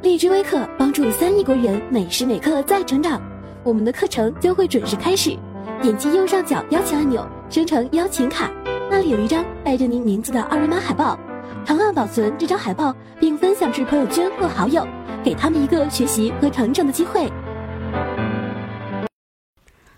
荔枝微课帮助三亿国人每时每刻在成长，我们的课程将会准时开始。点击右上角邀请按钮，生成邀请卡，那里有一张带着您名字的二维码海报，长按保存这张海报，并分享至朋友圈或好友，给他们一个学习和成长的机会。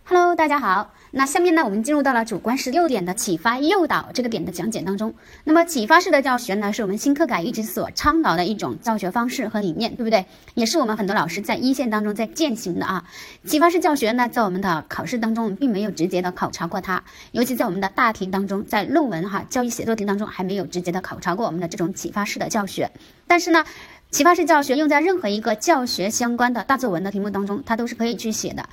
Hello，大家好。那下面呢，我们进入到了主观十六点的启发诱导这个点的讲解当中。那么启发式的教学呢，是我们新课改一直所倡导的一种教学方式和理念，对不对？也是我们很多老师在一线当中在践行的啊。启发式教学呢，在我们的考试当中并没有直接的考察过它，尤其在我们的大题当中，在论文哈教育写作题当中还没有直接的考察过我们的这种启发式的教学。但是呢，启发式教学用在任何一个教学相关的大作文的题目当中，它都是可以去写的。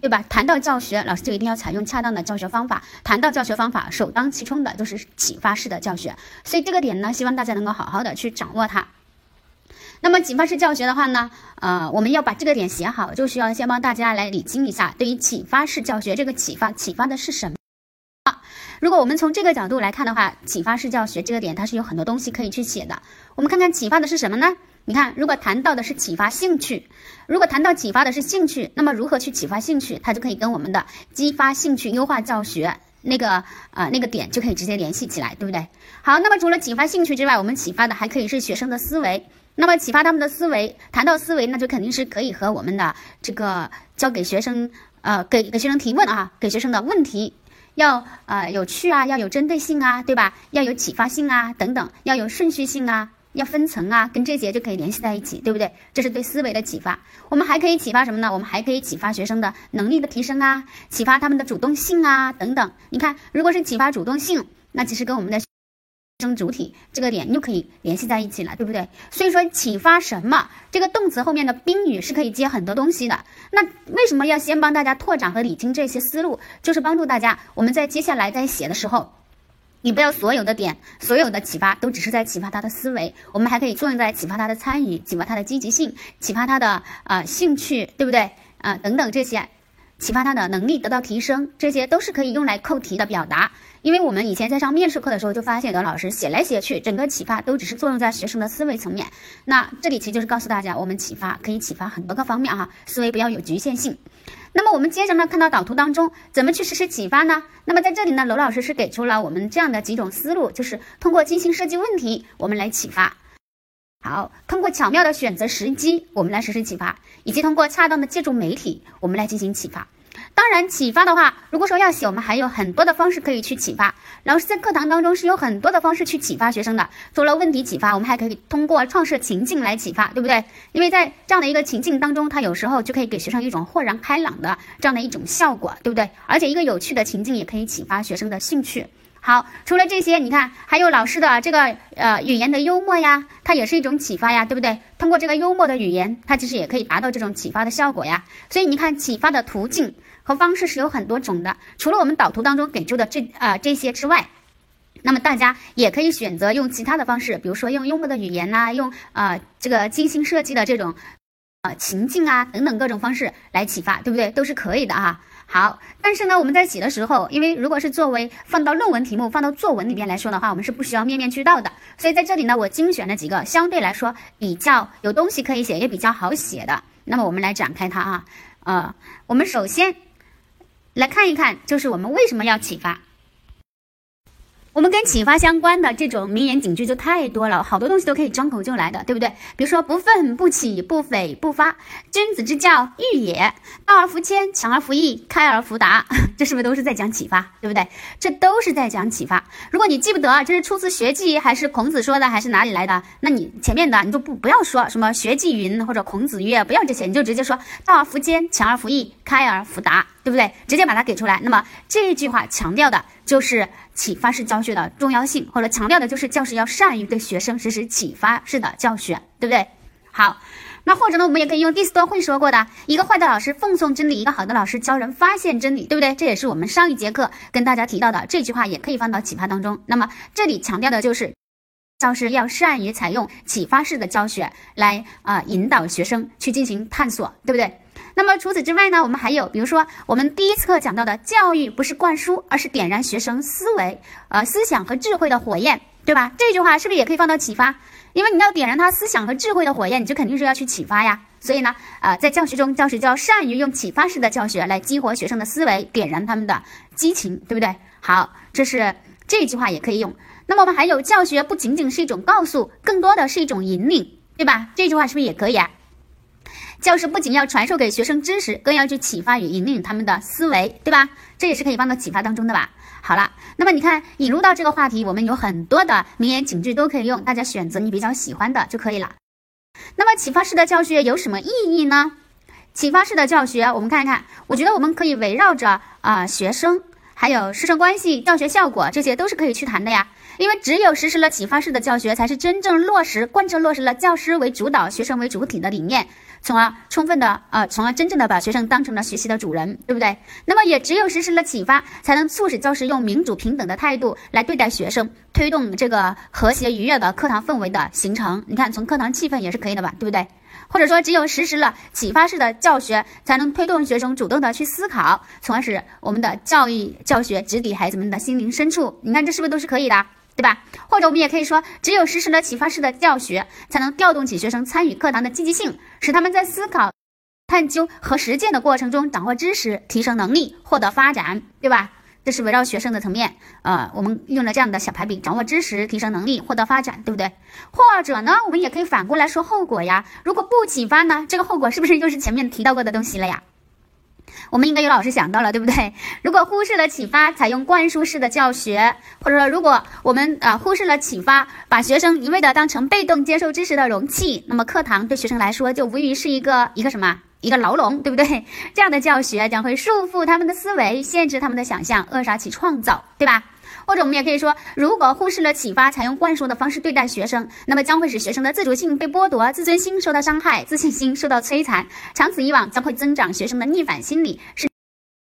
对吧？谈到教学，老师就一定要采用恰当的教学方法。谈到教学方法，首当其冲的都是启发式的教学。所以这个点呢，希望大家能够好好的去掌握它。那么启发式教学的话呢，呃，我们要把这个点写好，就需要先帮大家来理清一下，对于启发式教学这个启发，启发的是什么？如果我们从这个角度来看的话，启发式教学这个点它是有很多东西可以去写的。我们看看启发的是什么呢？你看，如果谈到的是启发兴趣，如果谈到启发的是兴趣，那么如何去启发兴趣，它就可以跟我们的激发兴趣、优化教学那个呃那个点就可以直接联系起来，对不对？好，那么除了启发兴趣之外，我们启发的还可以是学生的思维。那么启发他们的思维，谈到思维，那就肯定是可以和我们的这个教给学生呃给给学生提问啊，给学生的问题要呃有趣啊，要有针对性啊，对吧？要有启发性啊，等等，要有顺序性啊。要分层啊，跟这些就可以联系在一起，对不对？这是对思维的启发。我们还可以启发什么呢？我们还可以启发学生的能力的提升啊，启发他们的主动性啊，等等。你看，如果是启发主动性，那其实跟我们的生主体这个点又可以联系在一起了，对不对？所以说，启发什么？这个动词后面的宾语是可以接很多东西的。那为什么要先帮大家拓展和理清这些思路？就是帮助大家，我们在接下来在写的时候。你不要所有的点，所有的启发都只是在启发他的思维，我们还可以作用在启发他的参与，启发他的积极性，启发他的啊兴趣，对不对？啊等等这些，启发他的能力得到提升，这些都是可以用来扣题的表达。因为我们以前在上面试课的时候就发现，有的老师写来写去，整个启发都只是作用在学生的思维层面。那这里其实就是告诉大家，我们启发可以启发很多个方面哈，思维不要有局限性。那么我们接着呢，看到导图当中怎么去实施启发呢？那么在这里呢，娄老师是给出了我们这样的几种思路，就是通过精心设计问题，我们来启发；好，通过巧妙的选择时机，我们来实施启发；以及通过恰当的借助媒体，我们来进行启发。当然，启发的话，如果说要写，我们还有很多的方式可以去启发。老师在课堂当中是有很多的方式去启发学生的。除了问题启发，我们还可以通过创设情境来启发，对不对？因为在这样的一个情境当中，它有时候就可以给学生一种豁然开朗的这样的一种效果，对不对？而且一个有趣的情境也可以启发学生的兴趣。好，除了这些，你看还有老师的这个呃语言的幽默呀，它也是一种启发呀，对不对？通过这个幽默的语言，它其实也可以达到这种启发的效果呀。所以你看，启发的途径和方式是有很多种的。除了我们导图当中给出的这啊这些之外，那么大家也可以选择用其他的方式，比如说用幽默的语言呐，用啊这个精心设计的这种啊情境啊等等各种方式来启发，对不对？都是可以的啊。好，但是呢，我们在写的时候，因为如果是作为放到论文题目、放到作文里边来说的话，我们是不需要面面俱到的。所以在这里呢，我精选了几个相对来说比较有东西可以写，也比较好写的。那么我们来展开它啊，呃，我们首先来看一看，就是我们为什么要启发。我们跟启发相关的这种名言警句就太多了，好多东西都可以张口就来的，对不对？比如说不愤不启不悱不发，君子之教欲也，道而弗迁，强而弗易，开而弗达，这是不是都是在讲启发，对不对？这都是在讲启发。如果你记不得这是出自《学记》还是孔子说的，还是哪里来的，那你前面的你就不不要说什么《学记》云或者孔子曰，不要这些，你就直接说道而弗谦，强而弗易，开而弗达。对不对？直接把它给出来。那么这一句话强调的就是启发式教学的重要性，或者强调的就是教师要善于对学生实施启发式的教学，对不对？好，那或者呢，我们也可以用第四段会说过的一个坏的老师奉送真理，一个好的老师教人发现真理，对不对？这也是我们上一节课跟大家提到的这句话，也可以放到启发当中。那么这里强调的就是教师要善于采用启发式的教学来啊引导学生去进行探索，对不对？那么除此之外呢，我们还有，比如说我们第一次课讲到的，教育不是灌输，而是点燃学生思维、呃思想和智慧的火焰，对吧？这句话是不是也可以放到启发？因为你要点燃他思想和智慧的火焰，你就肯定是要去启发呀。所以呢，呃，在教学中，教师就要善于用启发式的教学来激活学生的思维，点燃他们的激情，对不对？好，这是这句话也可以用。那么我们还有，教学不仅仅是一种告诉，更多的是一种引领，对吧？这句话是不是也可以啊？教师不仅要传授给学生知识，更要去启发与引领他们的思维，对吧？这也是可以放到启发当中的吧？好了，那么你看引入到这个话题，我们有很多的名言警句都可以用，大家选择你比较喜欢的就可以了。那么启发式的教学有什么意义呢？启发式的教学，我们看一看，我觉得我们可以围绕着啊学生，还有师生关系、教学效果，这些都是可以去谈的呀。因为只有实施了启发式的教学，才是真正落实贯彻落实了教师为主导、学生为主体的理念。从而充分的呃，从而真正的把学生当成了学习的主人，对不对？那么也只有实施了启发，才能促使教师用民主平等的态度来对待学生，推动这个和谐愉悦的课堂氛围的形成。你看，从课堂气氛也是可以的吧，对不对？或者说，只有实施了启发式的教学，才能推动学生主动的去思考，从而使我们的教育教学直抵孩子们的心灵深处。你看，这是不是都是可以的？对吧？或者我们也可以说，只有实施了启发式的教学，才能调动起学生参与课堂的积极性，使他们在思考、探究和实践的过程中掌握知识、提升能力、获得发展，对吧？这是围绕学生的层面，呃，我们用了这样的小排比：掌握知识、提升能力、获得发展，对不对？或者呢，我们也可以反过来说后果呀。如果不启发呢，这个后果是不是就是前面提到过的东西了呀？我们应该有老师想到了，对不对？如果忽视了启发，采用灌输式的教学，或者说如果我们啊忽视了启发，把学生一味的当成被动接受知识的容器，那么课堂对学生来说就无疑是一个一个什么一个牢笼，对不对？这样的教学将会束缚他们的思维，限制他们的想象，扼杀其创造，对吧？或者我们也可以说，如果忽视了启发，采用灌输的方式对待学生，那么将会使学生的自主性被剥夺，自尊心受到伤害，自信心受到摧残。长此以往，将会增长学生的逆反心理，使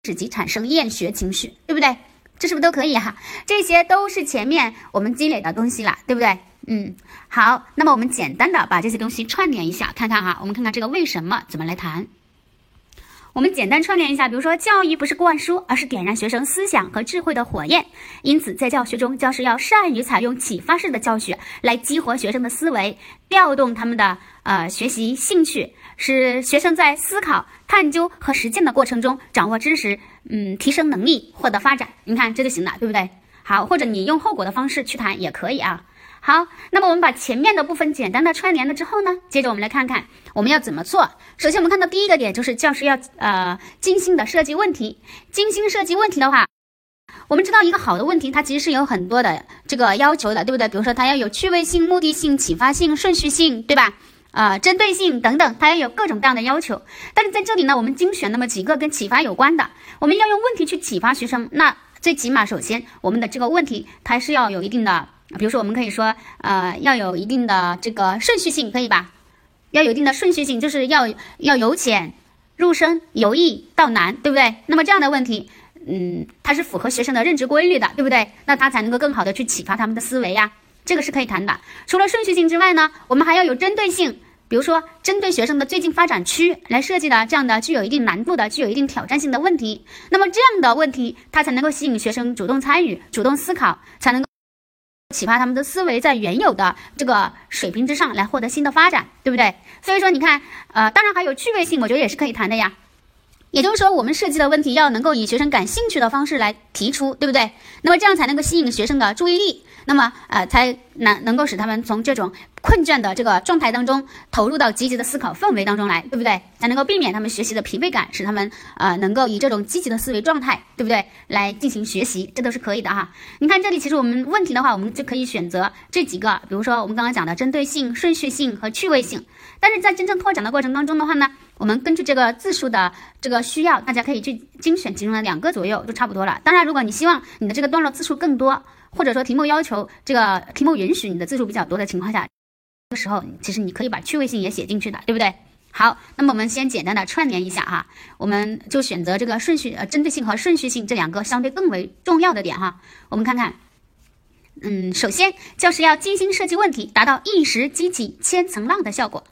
使其产生厌学情绪，对不对？这是不是都可以哈？这些都是前面我们积累的东西了，对不对？嗯，好，那么我们简单的把这些东西串联一下，看看哈，我们看看这个为什么怎么来谈。我们简单串联一下，比如说，教育不是灌输，而是点燃学生思想和智慧的火焰。因此，在教学中，教师要善于采用启发式的教学，来激活学生的思维，调动他们的呃学习兴趣，使学生在思考、探究和实践的过程中掌握知识，嗯，提升能力，获得发展。你看这就行了，对不对？好，或者你用后果的方式去谈也可以啊。好，那么我们把前面的部分简单的串联了之后呢，接着我们来看看我们要怎么做。首先，我们看到第一个点就是教师要呃精心的设计问题。精心设计问题的话，我们知道一个好的问题，它其实是有很多的这个要求的，对不对？比如说它要有趣味性、目的性、启发性、顺序性，对吧？啊，针对性等等，它要有各种各样的要求。但是在这里呢，我们精选那么几个跟启发有关的，我们要用问题去启发学生。那最起码，首先我们的这个问题它是要有一定的。比如说，我们可以说，呃，要有一定的这个顺序性，可以吧？要有一定的顺序性，就是要要由浅入深，由易到难，对不对？那么这样的问题，嗯，它是符合学生的认知规律的，对不对？那它才能够更好的去启发他们的思维呀，这个是可以谈的。除了顺序性之外呢，我们还要有针对性，比如说针对学生的最近发展区来设计的这样的具有一定难度的、具有一定挑战性的问题。那么这样的问题，它才能够吸引学生主动参与、主动思考，才能够。启发他们的思维在原有的这个水平之上来获得新的发展，对不对？所以说你看，呃，当然还有趣味性，我觉得也是可以谈的呀。也就是说，我们设计的问题要能够以学生感兴趣的方式来提出，对不对？那么这样才能够吸引学生的注意力。那么，呃，才能能够使他们从这种困倦的这个状态当中投入到积极的思考氛围当中来，对不对？才能够避免他们学习的疲惫感，使他们呃能够以这种积极的思维状态，对不对？来进行学习，这都是可以的哈。你看这里，其实我们问题的话，我们就可以选择这几个，比如说我们刚刚讲的针对性、顺序性和趣味性。但是在真正拓展的过程当中的话呢，我们根据这个字数的这个需要，大家可以去精选其中的两个左右就差不多了。当然，如果你希望你的这个段落字数更多，或者说题目要求这个题目允许你的字数比较多的情况下，这时候其实你可以把趣味性也写进去的，对不对？好，那么我们先简单的串联一下哈，我们就选择这个顺序呃针对性和顺序性这两个相对更为重要的点哈。我们看看，嗯，首先教师要精心设计问题，达到一石激起千层浪的效果。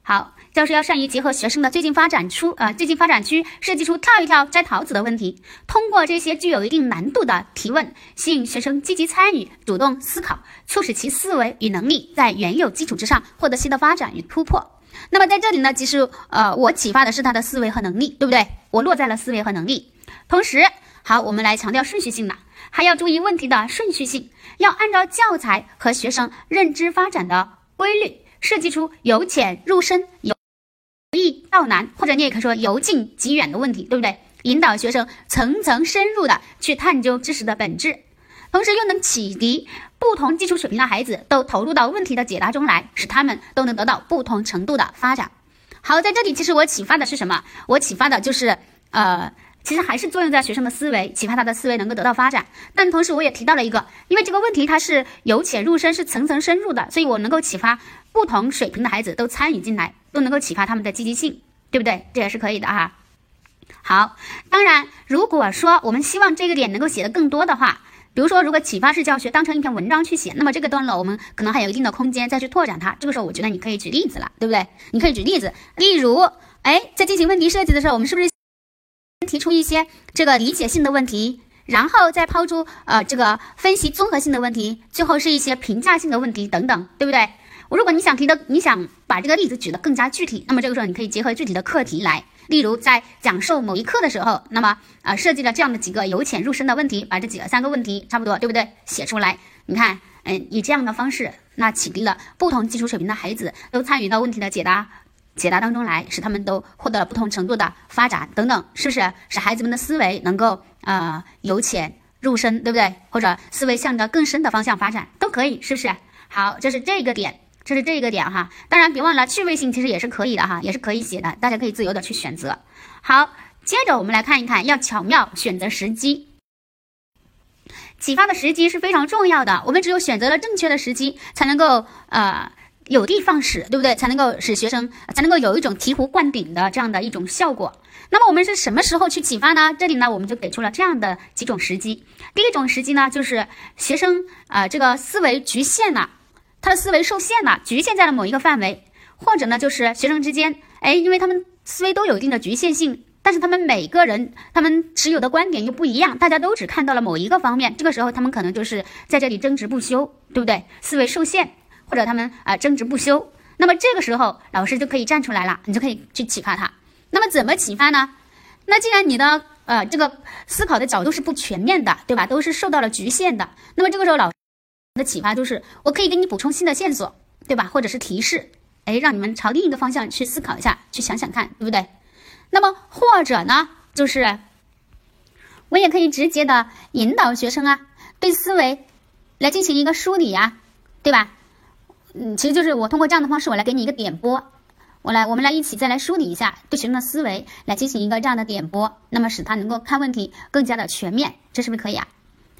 好，教师要善于结合学生的最近发展出呃最近发展区，设计出跳一跳摘桃子的问题，通过这些具有一定难度的提问，吸引学生积极参与、主动思考，促使其思维与能力在原有基础之上获得新的发展与突破。那么在这里呢，其实呃我启发的是他的思维和能力，对不对？我落在了思维和能力。同时，好，我们来强调顺序性了，还要注意问题的顺序性，要按照教材和学生认知发展的规律，设计出由浅入深、由到难，或者你也可以说由近及远的问题，对不对？引导学生层层深入的去探究知识的本质，同时又能启迪不同基础水平的孩子都投入到问题的解答中来，使他们都能得到不同程度的发展。好，在这里其实我启发的是什么？我启发的就是呃。其实还是作用在学生的思维，启发他的思维能够得到发展。但同时我也提到了一个，因为这个问题它是由浅入深，是层层深入的，所以我能够启发不同水平的孩子都参与进来，都能够启发他们的积极性，对不对？这也是可以的哈。好，当然，如果说我们希望这个点能够写的更多的话，比如说如果启发式教学当成一篇文章去写，那么这个段落我们可能还有一定的空间再去拓展它。这个时候我觉得你可以举例子了，对不对？你可以举例子，例如，哎，在进行问题设计的时候，我们是不是？提出一些这个理解性的问题，然后再抛出呃这个分析综合性的问题，最后是一些评价性的问题等等，对不对？如果你想提的，你想把这个例子举得更加具体，那么这个时候你可以结合具体的课题来，例如在讲授某一课的时候，那么啊设计了这样的几个由浅入深的问题，把这几个三个问题差不多，对不对？写出来，你看，嗯，以这样的方式，那启迪了不同基础水平的孩子都参与到问题的解答。解答当中来，使他们都获得了不同程度的发展等等，是不是？使孩子们的思维能够呃由浅入深，对不对？或者思维向着更深的方向发展，都可以，是不是？好，这是这个点，这是这一个点哈。当然，别忘了趣味性其实也是可以的哈，也是可以写的，大家可以自由的去选择。好，接着我们来看一看，要巧妙选择时机，启发的时机是非常重要的。我们只有选择了正确的时机，才能够呃。有的放矢，对不对？才能够使学生才能够有一种醍醐灌顶的这样的一种效果。那么我们是什么时候去启发呢？这里呢，我们就给出了这样的几种时机。第一种时机呢，就是学生啊，这个思维局限了，他的思维受限了，局限在了某一个范围，或者呢，就是学生之间，哎，因为他们思维都有一定的局限性，但是他们每个人他们持有的观点又不一样，大家都只看到了某一个方面，这个时候他们可能就是在这里争执不休，对不对？思维受限。或者他们啊争执不休，那么这个时候老师就可以站出来了，你就可以去启发他。那么怎么启发呢？那既然你的呃这个思考的角度是不全面的，对吧？都是受到了局限的。那么这个时候老师的启发就是，我可以给你补充新的线索，对吧？或者是提示，哎，让你们朝另一个方向去思考一下，去想想看，对不对？那么或者呢，就是我也可以直接的引导学生啊，对思维来进行一个梳理呀，对吧？嗯，其实就是我通过这样的方式，我来给你一个点拨，我来，我们来一起再来梳理一下对学生的思维，来进行一个这样的点拨，那么使他能够看问题更加的全面，这是不是可以啊？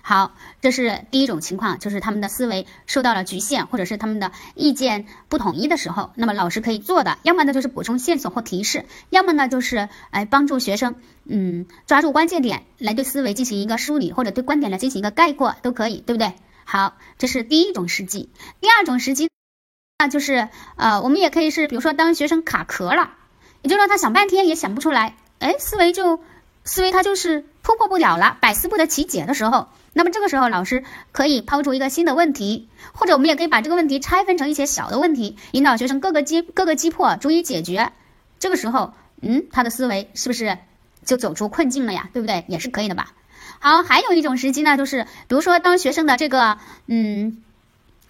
好，这是第一种情况，就是他们的思维受到了局限，或者是他们的意见不统一的时候，那么老师可以做的，要么呢就是补充线索或提示，要么呢就是哎帮助学生，嗯，抓住关键点来对思维进行一个梳理，或者对观点来进行一个概括，都可以，对不对？好，这是第一种时机，第二种时机。那就是，呃，我们也可以是，比如说，当学生卡壳了，也就是说他想半天也想不出来，哎，思维就思维他就是突破不了了，百思不得其解的时候，那么这个时候老师可以抛出一个新的问题，或者我们也可以把这个问题拆分成一些小的问题，引导学生各个击各个击破，逐一解决。这个时候，嗯，他的思维是不是就走出困境了呀？对不对？也是可以的吧。好，还有一种时机呢，就是比如说当学生的这个，嗯。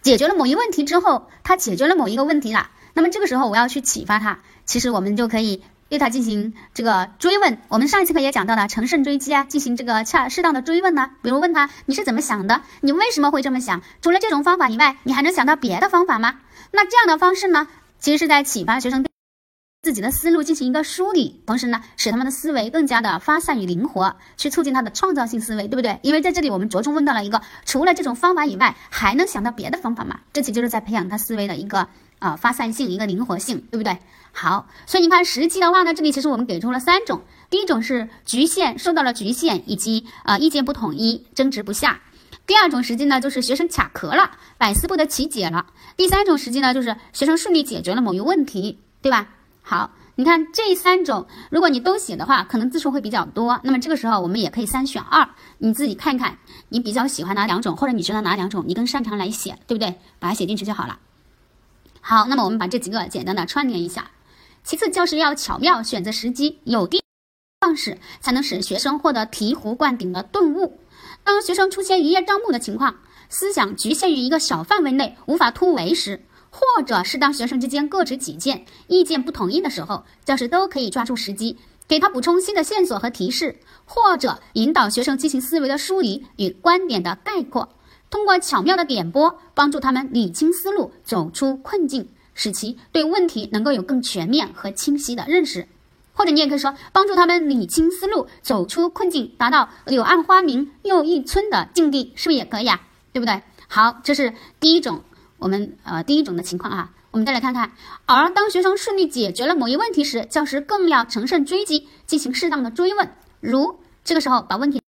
解决了某一问题之后，他解决了某一个问题了。那么这个时候，我要去启发他，其实我们就可以对他进行这个追问。我们上一次课也讲到了乘胜追击啊，进行这个恰适当的追问呢。比如问他你是怎么想的？你为什么会这么想？除了这种方法以外，你还能想到别的方法吗？那这样的方式呢，其实是在启发学生。自己的思路进行一个梳理，同时呢，使他们的思维更加的发散与灵活，去促进他的创造性思维，对不对？因为在这里我们着重问到了一个，除了这种方法以外，还能想到别的方法吗？这其实就是在培养他思维的一个啊发散性，一个灵活性，对不对？好，所以你看实际的话呢，这里其实我们给出了三种，第一种是局限，受到了局限以及啊意见不统一，争执不下；第二种实际呢，就是学生卡壳了，百思不得其解了；第三种实际呢，就是学生顺利解决了某一问题，对吧？好，你看这三种，如果你都写的话，可能字数会比较多。那么这个时候我们也可以三选二，你自己看看你比较喜欢哪两种，或者你觉得哪两种你更擅长来写，对不对？把它写进去就好了。好，那么我们把这几个简单的串联一下。其次，教师要巧妙选择时机，有的方式才能使学生获得醍醐灌顶的顿悟。当学生出现一叶障目的情况，思想局限于一个小范围内，无法突围时，或者是当学生之间各执己见、意见不统一的时候，教师都可以抓住时机，给他补充新的线索和提示，或者引导学生进行思维的梳理与观点的概括，通过巧妙的点拨，帮助他们理清思路，走出困境。使其对问题能够有更全面和清晰的认识，或者你也可以说帮助他们理清思路，走出困境，达到柳暗花明又一村的境地，是不是也可以啊？对不对？好，这是第一种，我们呃第一种的情况啊。我们再来看看，而当学生顺利解决了某一问题时，教师更要乘胜追击，进行适当的追问，如这个时候把问题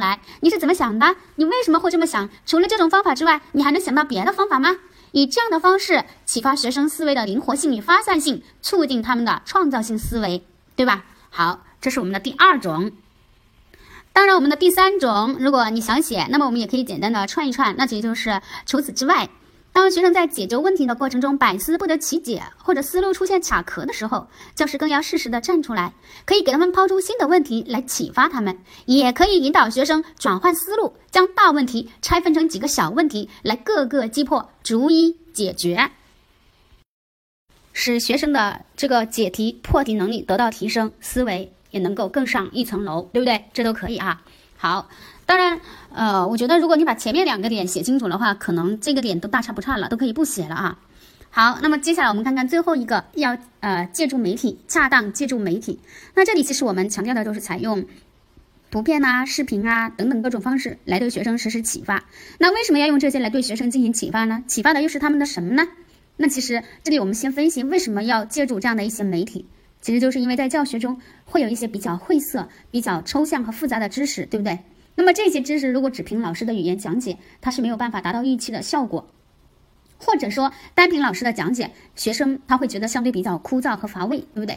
来，你是怎么想的？你为什么会这么想？除了这种方法之外，你还能想到别的方法吗？以这样的方式启发学生思维的灵活性与发散性，促进他们的创造性思维，对吧？好，这是我们的第二种。当然，我们的第三种，如果你想写，那么我们也可以简单的串一串，那也就是除此之外。当学生在解决问题的过程中百思不得其解，或者思路出现卡壳的时候，教师更要适时的站出来，可以给他们抛出新的问题来启发他们，也可以引导学生转换思路，将大问题拆分成几个小问题来各个击破，逐一解决，使学生的这个解题破题能力得到提升，思维也能够更上一层楼，对不对？这都可以啊。好。当然，呃，我觉得如果你把前面两个点写清楚的话，可能这个点都大差不差了，都可以不写了啊。好，那么接下来我们看看最后一个，要呃借助媒体，恰当借助媒体。那这里其实我们强调的都是采用图片啊、视频啊等等各种方式来对学生实施启发。那为什么要用这些来对学生进行启发呢？启发的又是他们的什么呢？那其实这里我们先分析为什么要借助这样的一些媒体，其实就是因为在教学中会有一些比较晦涩、比较抽象和复杂的知识，对不对？那么这些知识如果只凭老师的语言讲解，它是没有办法达到预期的效果，或者说单凭老师的讲解，学生他会觉得相对比较枯燥和乏味，对不对？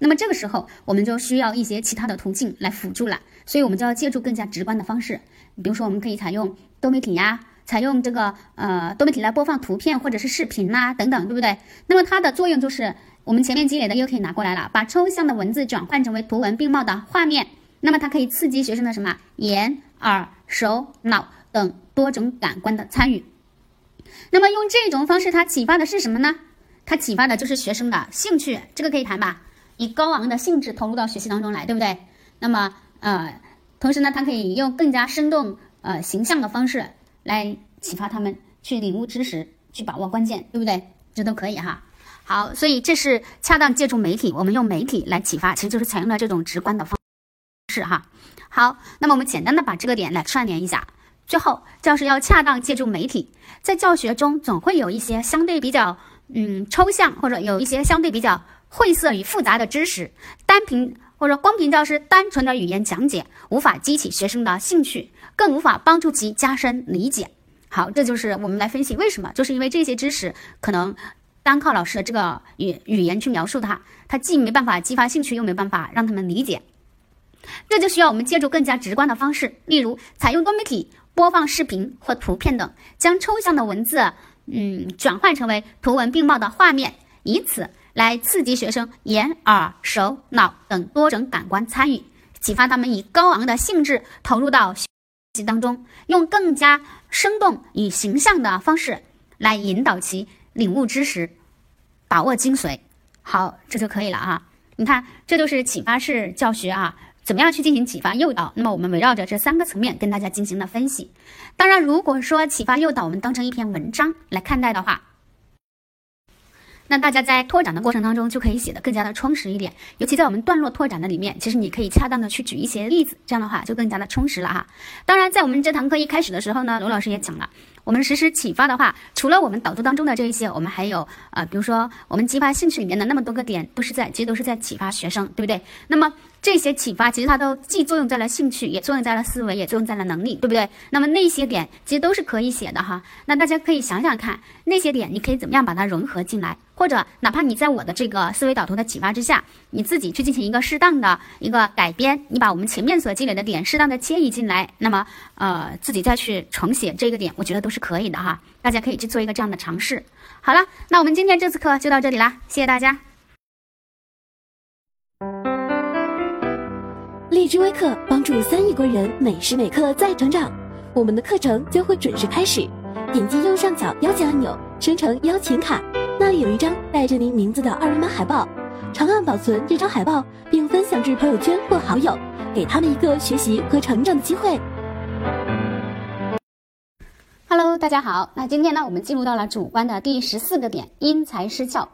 那么这个时候我们就需要一些其他的途径来辅助了，所以我们就要借助更加直观的方式，比如说我们可以采用多媒体呀，采用这个呃多媒体来播放图片或者是视频呐等等，对不对？那么它的作用就是我们前面积累的又可以拿过来了，把抽象的文字转换成为图文并茂的画面。那么它可以刺激学生的什么眼、耳、手、脑等多种感官的参与。那么用这种方式，它启发的是什么呢？它启发的就是学生的兴趣，这个可以谈吧？以高昂的兴致投入到学习当中来，对不对？那么呃，同时呢，它可以用更加生动、呃形象的方式来启发他们去领悟知识，去把握关键，对不对？这都可以哈。好，所以这是恰当借助媒体，我们用媒体来启发，其实就是采用了这种直观的方。是哈，好，那么我们简单的把这个点来串联一下。最后，教师要恰当借助媒体，在教学中总会有一些相对比较嗯抽象，或者有一些相对比较晦涩与复杂的知识，单凭或者光凭教师单纯的语言讲解，无法激起学生的兴趣，更无法帮助其加深理解。好，这就是我们来分析为什么，就是因为这些知识可能单靠老师的这个语语言去描述它，它既没办法激发兴趣，又没办法让他们理解。这就需要我们借助更加直观的方式，例如采用多媒体播放视频或图片等，将抽象的文字，嗯，转换成为图文并茂的画面，以此来刺激学生眼、耳、手、脑等多种感官参与，启发他们以高昂的兴致投入到学习当中，用更加生动与形象的方式来引导其领悟知识，把握精髓。好，这就可以了啊！你看，这就是启发式教学啊。怎么样去进行启发诱导？那么我们围绕着这三个层面跟大家进行了分析。当然，如果说启发诱导我们当成一篇文章来看待的话，那大家在拓展的过程当中就可以写的更加的充实一点。尤其在我们段落拓展的里面，其实你可以恰当的去举一些例子，这样的话就更加的充实了哈。当然，在我们这堂课一开始的时候呢，罗老师也讲了，我们实施启发的话，除了我们导读当中的这一些，我们还有呃，比如说我们激发兴趣里面的那么多个点，都是在其实都是在启发学生，对不对？那么这些启发其实它都既作用在了兴趣，也作用在了思维，也作用在了能力，对不对？那么那些点其实都是可以写的哈。那大家可以想想看，那些点你可以怎么样把它融合进来，或者哪怕你在我的这个思维导图的启发之下，你自己去进行一个适当的一个改编，你把我们前面所积累的点适当的迁移进来，那么呃自己再去重写这个点，我觉得都是可以的哈。大家可以去做一个这样的尝试。好了，那我们今天这次课就到这里啦，谢谢大家。荔枝微课帮助三亿国人每时每刻在成长，我们的课程将会准时开始。点击右上角邀请按钮，生成邀请卡，那里有一张带着您名字的二维码海报，长按保存这张海报，并分享至朋友圈或好友，给他们一个学习和成长的机会。Hello，大家好。那今天呢，我们进入到了主观的第十四个点，因材施教。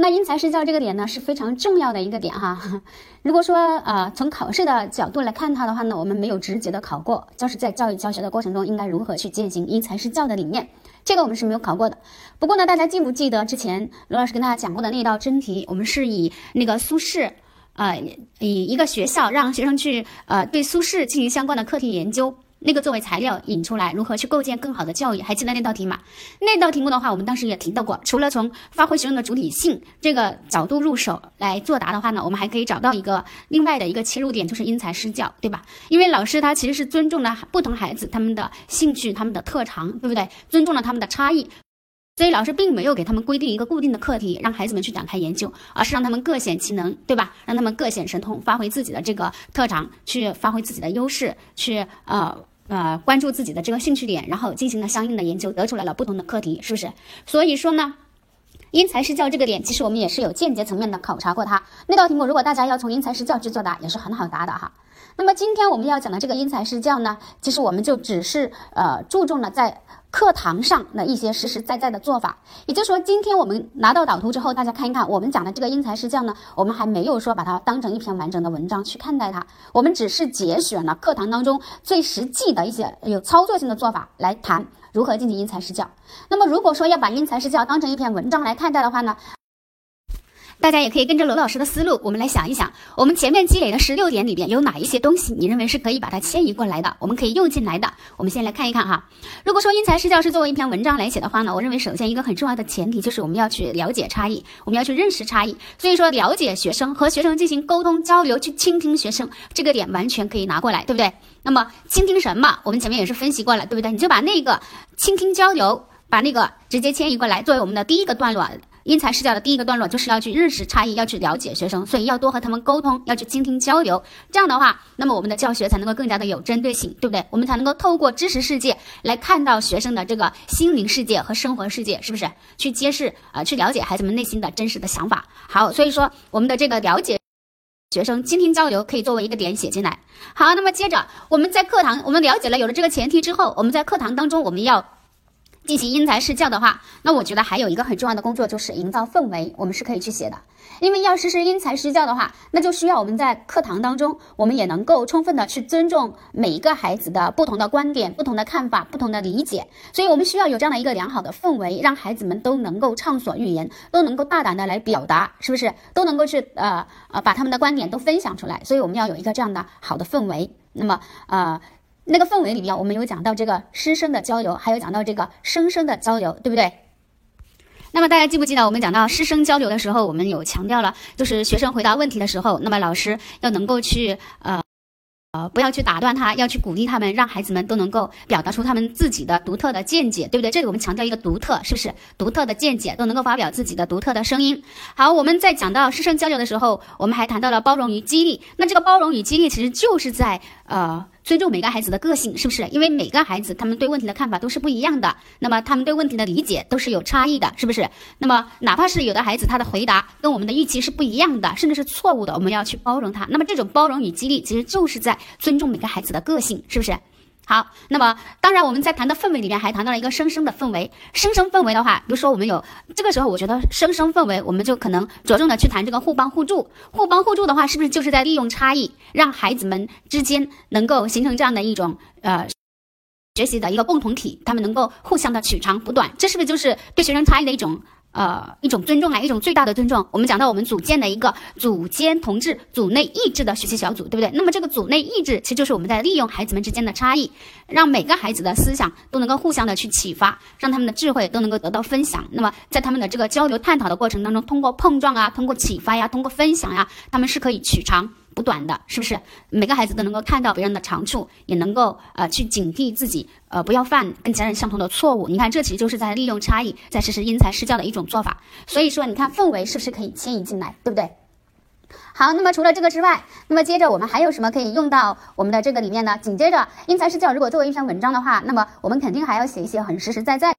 那因材施教这个点呢，是非常重要的一个点哈。如果说呃，从考试的角度来看它的话呢，我们没有直接的考过，就是在教育教学的过程中应该如何去践行因材施教的理念，这个我们是没有考过的。不过呢，大家记不记得之前罗老师跟大家讲过的那道真题？我们是以那个苏轼，呃，以一个学校让学生去呃对苏轼进行相关的课题研究。那个作为材料引出来，如何去构建更好的教育？还记得那道题吗？那道题目的话，我们当时也提到过。除了从发挥学生的主体性这个角度入手来作答的话呢，我们还可以找到一个另外的一个切入点，就是因材施教，对吧？因为老师他其实是尊重了不同孩子他们的兴趣、他们的特长，对不对？尊重了他们的差异，所以老师并没有给他们规定一个固定的课题，让孩子们去展开研究，而是让他们各显其能，对吧？让他们各显神通，发挥自己的这个特长，去发挥自己的优势，去呃。呃，关注自己的这个兴趣点，然后进行了相应的研究，得出来了不同的课题，是不是？所以说呢，因材施教这个点，其实我们也是有间接层面的考察过它。那道题目，如果大家要从因材施教去作答，也是很好答的哈。那么今天我们要讲的这个因材施教呢，其实我们就只是呃注重了在。课堂上的一些实实在在的做法，也就是说，今天我们拿到导图之后，大家看一看，我们讲的这个因材施教呢，我们还没有说把它当成一篇完整的文章去看待它，我们只是节选了课堂当中最实际的一些有操作性的做法来谈如何进行因材施教。那么，如果说要把因材施教当成一篇文章来看待的话呢？大家也可以跟着罗老师的思路，我们来想一想，我们前面积累的十六点里边有哪一些东西，你认为是可以把它迁移过来的，我们可以用进来的。我们先来看一看哈。如果说因材施教是作为一篇文章来写的话呢，我认为首先一个很重要的前提就是我们要去了解差异，我们要去认识差异。所以说，了解学生和学生进行沟通交流，去倾听学生这个点完全可以拿过来，对不对？那么倾听什么？我们前面也是分析过了，对不对？你就把那个倾听交流，把那个直接迁移过来，作为我们的第一个段落。因材施教的第一个段落就是要去认识差异，要去了解学生，所以要多和他们沟通，要去倾听交流。这样的话，那么我们的教学才能够更加的有针对性，对不对？我们才能够透过知识世界来看到学生的这个心灵世界和生活世界，是不是？去揭示啊，去了解孩子们内心的真实的想法。好，所以说我们的这个了解学生、倾听交流可以作为一个点写进来。好，那么接着我们在课堂，我们了解了有了这个前提之后，我们在课堂当中我们要。进行因材施教的话，那我觉得还有一个很重要的工作就是营造氛围，我们是可以去写的。因为要实施因材施教的话，那就需要我们在课堂当中，我们也能够充分的去尊重每一个孩子的不同的观点、不同的看法、不同的理解。所以我们需要有这样的一个良好的氛围，让孩子们都能够畅所欲言，都能够大胆的来表达，是不是？都能够去呃呃把他们的观点都分享出来。所以我们要有一个这样的好的氛围。那么呃。那个氛围里面，我们有讲到这个师生的交流，还有讲到这个生生的交流，对不对？那么大家记不记得我们讲到师生交流的时候，我们有强调了，就是学生回答问题的时候，那么老师要能够去呃。呃，不要去打断他，要去鼓励他们，让孩子们都能够表达出他们自己的独特的见解，对不对？这里我们强调一个独特，是不是？独特的见解都能够发表自己的独特的声音。好，我们在讲到师生交流的时候，我们还谈到了包容与激励。那这个包容与激励，其实就是在呃尊重每个孩子的个性，是不是？因为每个孩子他们对问题的看法都是不一样的，那么他们对问题的理解都是有差异的，是不是？那么哪怕是有的孩子他的回答跟我们的预期是不一样的，甚至是错误的，我们要去包容他。那么这种包容与激励，其实就是在尊重每个孩子的个性，是不是？好，那么当然我们在谈的氛围里面还谈到了一个生生的氛围。生生氛围的话，比如说我们有这个时候，我觉得生生氛围，我们就可能着重的去谈这个互帮互助。互帮互助的话，是不是就是在利用差异，让孩子们之间能够形成这样的一种呃学习的一个共同体，他们能够互相的取长补短，这是不是就是对学生差异的一种？呃，一种尊重啊，一种最大的尊重。我们讲到我们组建的一个组间同志、组内意志的学习小组，对不对？那么这个组内意志，其实就是我们在利用孩子们之间的差异，让每个孩子的思想都能够互相的去启发，让他们的智慧都能够得到分享。那么在他们的这个交流探讨的过程当中，通过碰撞啊，通过启发呀，通过分享呀，他们是可以取长。补短的，是不是每个孩子都能够看到别人的长处，也能够呃去警惕自己，呃不要犯跟其他人相同的错误？你看，这其实就是在利用差异，在实施因材施教的一种做法。所以说，你看氛围是不是可以迁移进来，对不对？好，那么除了这个之外，那么接着我们还有什么可以用到我们的这个里面呢？紧接着因材施教，如果作为一篇文章的话，那么我们肯定还要写一些很实实在在。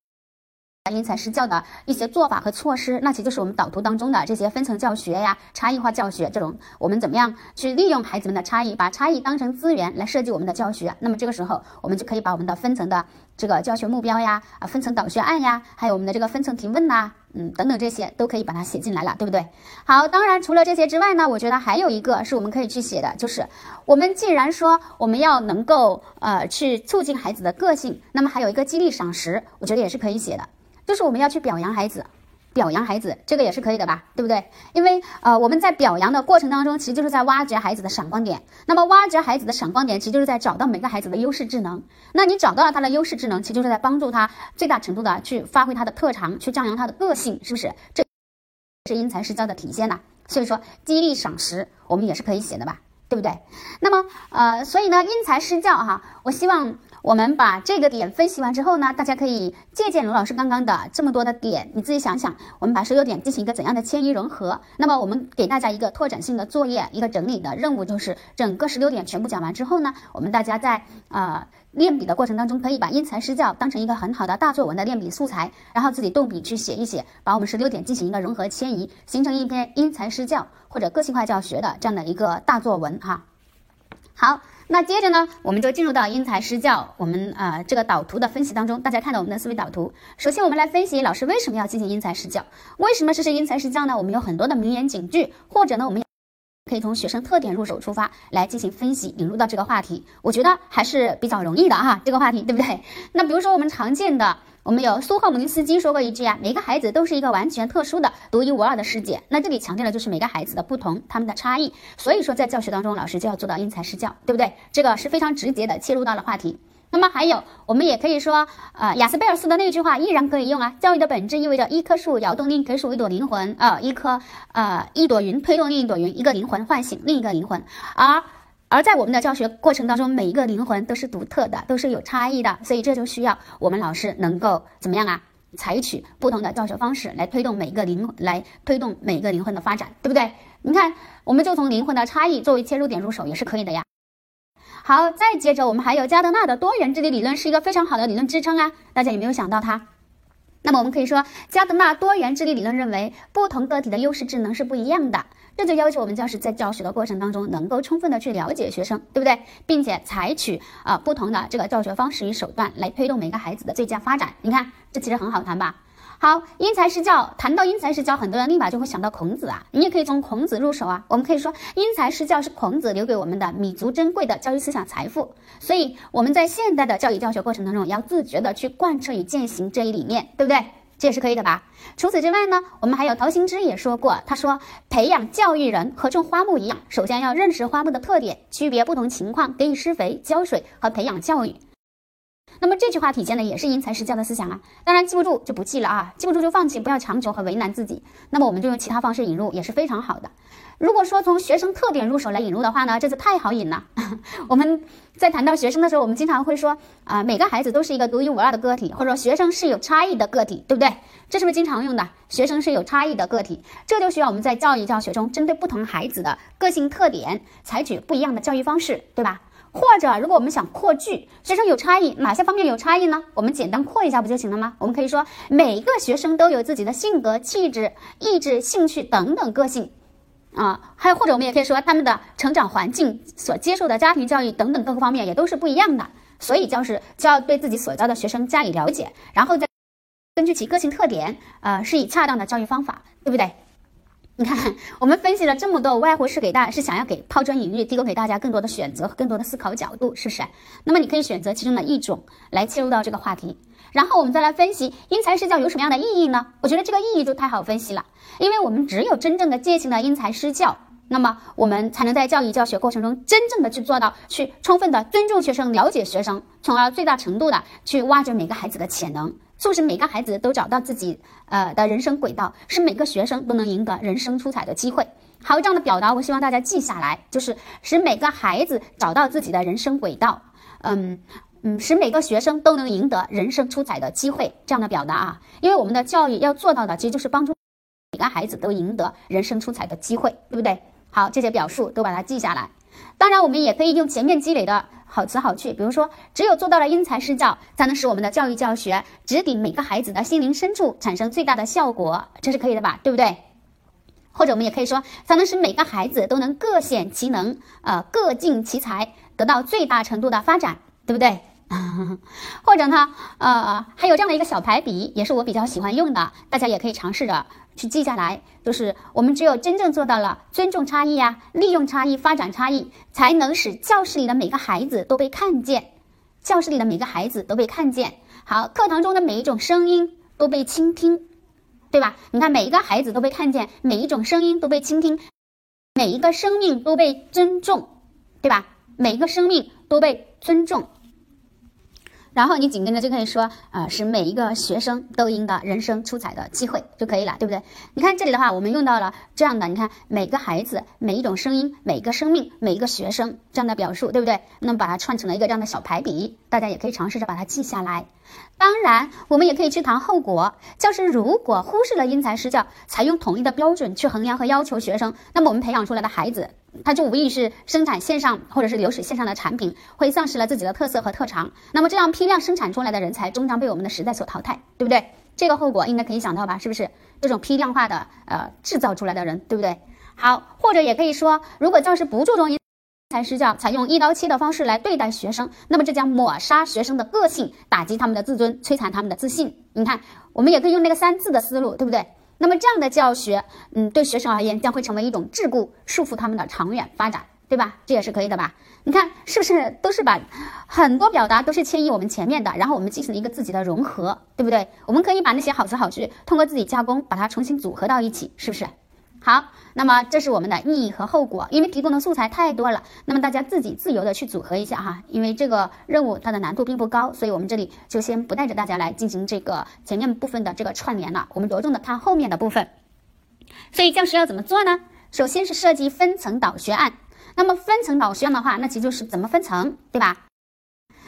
因材施教的一些做法和措施，那其实就是我们导图当中的这些分层教学呀、差异化教学这种，我们怎么样去利用孩子们的差异，把差异当成资源来设计我们的教学？那么这个时候，我们就可以把我们的分层的这个教学目标呀、啊分层导学案呀，还有我们的这个分层提问呐，嗯等等这些都可以把它写进来了，对不对？好，当然除了这些之外呢，我觉得还有一个是我们可以去写的，就是我们既然说我们要能够呃去促进孩子的个性，那么还有一个激励赏识，我觉得也是可以写的。就是我们要去表扬孩子，表扬孩子，这个也是可以的吧，对不对？因为呃，我们在表扬的过程当中，其实就是在挖掘孩子的闪光点。那么挖掘孩子的闪光点，其实就是在找到每个孩子的优势智能。那你找到了他的优势智能，其实就是在帮助他最大程度的去发挥他的特长，去张扬他的个性，是不是？这是因材施教的体现呐。所以说，激励赏识，我们也是可以写的吧，对不对？那么呃，所以呢，因材施教哈，我希望。我们把这个点分析完之后呢，大家可以借鉴卢老师刚刚的这么多的点，你自己想想，我们把所有点进行一个怎样的迁移融合？那么我们给大家一个拓展性的作业，一个整理的任务，就是整个十六点全部讲完之后呢，我们大家在呃练笔的过程当中，可以把因材施教当成一个很好的大作文的练笔素材，然后自己动笔去写一写，把我们十六点进行一个融合迁移，形成一篇因材施教或者个性化教学的这样的一个大作文哈。好。那接着呢，我们就进入到因材施教，我们呃这个导图的分析当中。大家看到我们的思维导图，首先我们来分析老师为什么要进行因材施教？为什么实施因材施教呢？我们有很多的名言警句，或者呢，我们可以从学生特点入手出发来进行分析，引入到这个话题。我觉得还是比较容易的哈，这个话题对不对？那比如说我们常见的。我们有苏赫姆尼斯基说过一句啊，每个孩子都是一个完全特殊的、独一无二的世界。那这里强调的就是每个孩子的不同，他们的差异。所以说，在教学当中，老师就要做到因材施教，对不对？这个是非常直接的切入到了话题。那么还有，我们也可以说，呃，雅斯贝尔斯的那句话依然可以用啊。教育的本质意味着一棵树摇动另一棵树，一朵灵魂啊，一颗呃一朵云推动另一朵云，一个灵魂唤醒另一个灵魂，而。而在我们的教学过程当中，每一个灵魂都是独特的，都是有差异的，所以这就需要我们老师能够怎么样啊？采取不同的教学方式来推动每一个灵，来推动每一个灵魂的发展，对不对？你看，我们就从灵魂的差异作为切入点入手也是可以的呀。好，再接着我们还有加德纳的多元智力理论是一个非常好的理论支撑啊，大家有没有想到它？那么我们可以说，加德纳多元智力理论认为，不同个体的优势智能是不一样的。这就要求我们教师在教学的过程当中，能够充分的去了解学生，对不对？并且采取啊不同的这个教学方式与手段来推动每个孩子的最佳发展。你看，这其实很好谈吧？好，因材施教，谈到因材施教，很多人立马就会想到孔子啊。你也可以从孔子入手啊。我们可以说，因材施教是孔子留给我们的弥足珍贵的教育思想财富。所以我们在现代的教育教学过程当中，要自觉的去贯彻与践行这一理念，对不对？这也是可以的吧？除此之外呢，我们还有陶行知也说过，他说培养教育人和种花木一样，首先要认识花木的特点，区别不同情况，给予施肥、浇水和培养教育。那么这句话体现的也是因材施教的思想啊。当然记不住就不记了啊，记不住就放弃，不要强求和为难自己。那么我们就用其他方式引入也是非常好的。如果说从学生特点入手来引入的话呢，这次太好引了。我们在谈到学生的时候，我们经常会说啊，每个孩子都是一个独一无二的个体，或者说学生是有差异的个体，对不对？这是不是经常用的？学生是有差异的个体，这就需要我们在教育教学中，针对不同孩子的个性特点，采取不一样的教育方式，对吧？或者，如果我们想扩句，学生有差异，哪些方面有差异呢？我们简单扩一下不就行了吗？我们可以说，每一个学生都有自己的性格、气质、意志、兴趣等等个性。啊，还有或者我们也可以说，他们的成长环境所接受的家庭教育等等各个方面也都是不一样的，所以教师就要对自己所教的学生加以了解，然后再根据其个性特点，呃，施以恰当的教育方法，对不对？你看，我们分析了这么多，外乎是给大是想要给抛砖引玉，提供给大家更多的选择和更多的思考角度，是不是？那么你可以选择其中的一种来切入到这个话题，然后我们再来分析因材施教有什么样的意义呢？我觉得这个意义就太好分析了，因为我们只有真正的践行了因材施教。那么我们才能在教育教学过程中真正的去做到，去充分的尊重学生、了解学生，从而最大程度的去挖掘每个孩子的潜能，促使每个孩子都找到自己呃的人生轨道，使每个学生都能赢得人生出彩的机会。好，这样的表达我希望大家记下来，就是使每个孩子找到自己的人生轨道，嗯嗯，使每个学生都能赢得人生出彩的机会。这样的表达啊，因为我们的教育要做到的，其实就是帮助每个孩子都赢得人生出彩的机会，对不对？好，这些表述都把它记下来。当然，我们也可以用前面积累的好词好句，比如说，只有做到了因材施教，才能使我们的教育教学直抵每个孩子的心灵深处，产生最大的效果，这是可以的吧？对不对？或者我们也可以说，才能使每个孩子都能各显其能，呃，各尽其才，得到最大程度的发展，对不对？或者呢，呃，还有这样的一个小排比，也是我比较喜欢用的，大家也可以尝试着去记下来。就是我们只有真正做到了尊重差异呀，利用差异发展差异，才能使教室里的每个孩子都被看见，教室里的每个孩子都被看见。好，课堂中的每一种声音都被倾听，对吧？你看，每一个孩子都被看见，每一种声音都被倾听，每一个生命都被尊重，对吧？每一个生命都被尊重。然后你紧跟着就可以说，呃，是每一个学生都应的人生出彩的机会就可以了，对不对？你看这里的话，我们用到了这样的，你看每个孩子、每一种声音、每一个生命、每一个学生这样的表述，对不对？那么把它串成了一个这样的小排比，大家也可以尝试着把它记下来。当然，我们也可以去谈后果。教师如果忽视了因材施教，采用统一的标准去衡量和要求学生，那么我们培养出来的孩子。他就无疑是生产线上或者是流水线上的产品会丧失了自己的特色和特长，那么这样批量生产出来的人才终将被我们的时代所淘汰，对不对？这个后果应该可以想到吧？是不是这种批量化的呃制造出来的人，对不对？好，或者也可以说，如果教师不注重因材施教，采用一刀切的方式来对待学生，那么这将抹杀学生的个性，打击他们的自尊，摧残他们的自信。你看，我们也可以用那个三字的思路，对不对？那么这样的教学，嗯，对学生而言将会成为一种桎梏，束缚他们的长远发展，对吧？这也是可以的吧？你看是不是都是把很多表达都是迁移我们前面的，然后我们进行了一个自己的融合，对不对？我们可以把那些好词好句通过自己加工，把它重新组合到一起，是不是？好，那么这是我们的意义和后果，因为提供的素材太多了，那么大家自己自由的去组合一下哈，因为这个任务它的难度并不高，所以我们这里就先不带着大家来进行这个前面部分的这个串联了，我们着重的看后面的部分。所以教师要怎么做呢？首先是设计分层导学案，那么分层导学案的话，那其实就是怎么分层，对吧？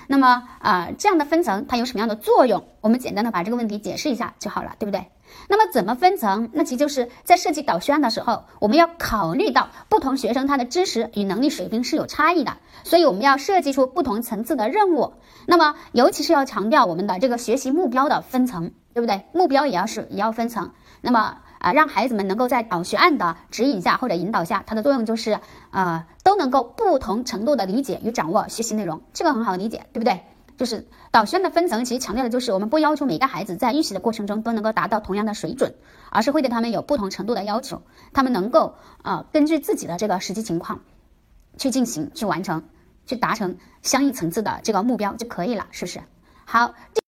那么呃，这样的分层它有什么样的作用？我们简单的把这个问题解释一下就好了，对不对？那么怎么分层？那其就是在设计导学案的时候，我们要考虑到不同学生他的知识与能力水平是有差异的，所以我们要设计出不同层次的任务。那么尤其是要强调我们的这个学习目标的分层，对不对？目标也要是也要分层。那么啊，让孩子们能够在导学案的指引下或者引导下，它的作用就是呃都能够不同程度的理解与掌握学习内容，这个很好理解，对不对？就是导学案的分层，其实强调的就是我们不要求每个孩子在预习的过程中都能够达到同样的水准，而是会对他们有不同程度的要求，他们能够啊根据自己的这个实际情况去进行、去完成、去达成相应层次的这个目标就可以了，是不是？好，这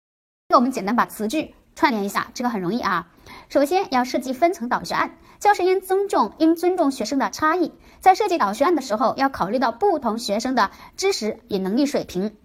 个我们简单把词句串联一下，这个很容易啊。首先要设计分层导学案，教师应尊重应尊重学生的差异，在设计导学案的时候要考虑到不同学生的知识与能力水平。